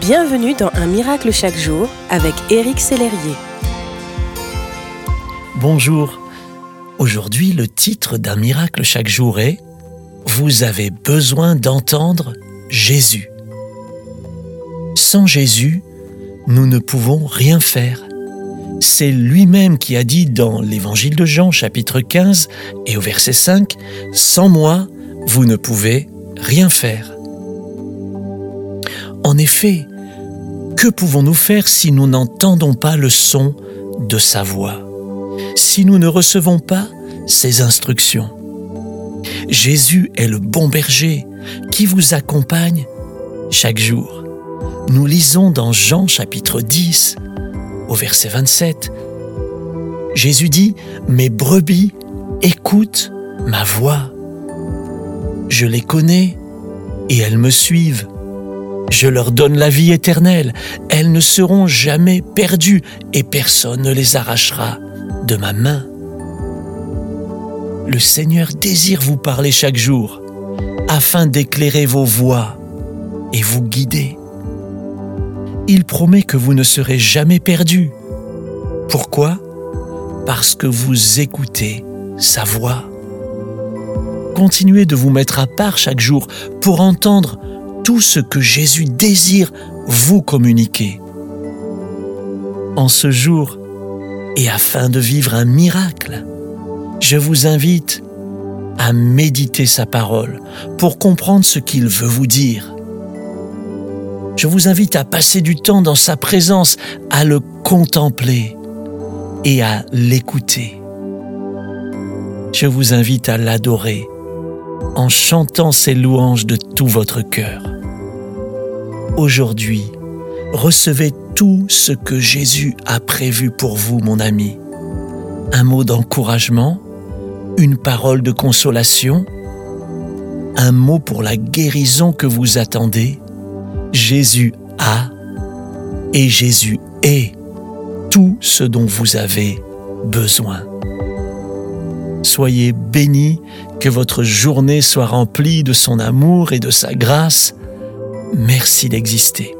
Bienvenue dans Un miracle chaque jour avec Éric Sellerier. Bonjour. Aujourd'hui, le titre d'Un miracle chaque jour est Vous avez besoin d'entendre Jésus. Sans Jésus, nous ne pouvons rien faire. C'est lui-même qui a dit dans l'Évangile de Jean chapitre 15 et au verset 5, Sans moi, vous ne pouvez rien faire. En effet, que pouvons-nous faire si nous n'entendons pas le son de sa voix, si nous ne recevons pas ses instructions? Jésus est le bon berger qui vous accompagne chaque jour. Nous lisons dans Jean chapitre 10 au verset 27. Jésus dit, Mes brebis écoutent ma voix. Je les connais et elles me suivent. Je leur donne la vie éternelle. Elles ne seront jamais perdues et personne ne les arrachera de ma main. Le Seigneur désire vous parler chaque jour afin d'éclairer vos voies et vous guider. Il promet que vous ne serez jamais perdus. Pourquoi? Parce que vous écoutez sa voix. Continuez de vous mettre à part chaque jour pour entendre tout ce que Jésus désire vous communiquer. En ce jour, et afin de vivre un miracle, je vous invite à méditer sa parole pour comprendre ce qu'il veut vous dire. Je vous invite à passer du temps dans sa présence, à le contempler et à l'écouter. Je vous invite à l'adorer en chantant ses louanges de tout votre cœur. Aujourd'hui, recevez tout ce que Jésus a prévu pour vous, mon ami. Un mot d'encouragement, une parole de consolation, un mot pour la guérison que vous attendez. Jésus a et Jésus est tout ce dont vous avez besoin. Soyez bénis, que votre journée soit remplie de son amour et de sa grâce. Merci d'exister.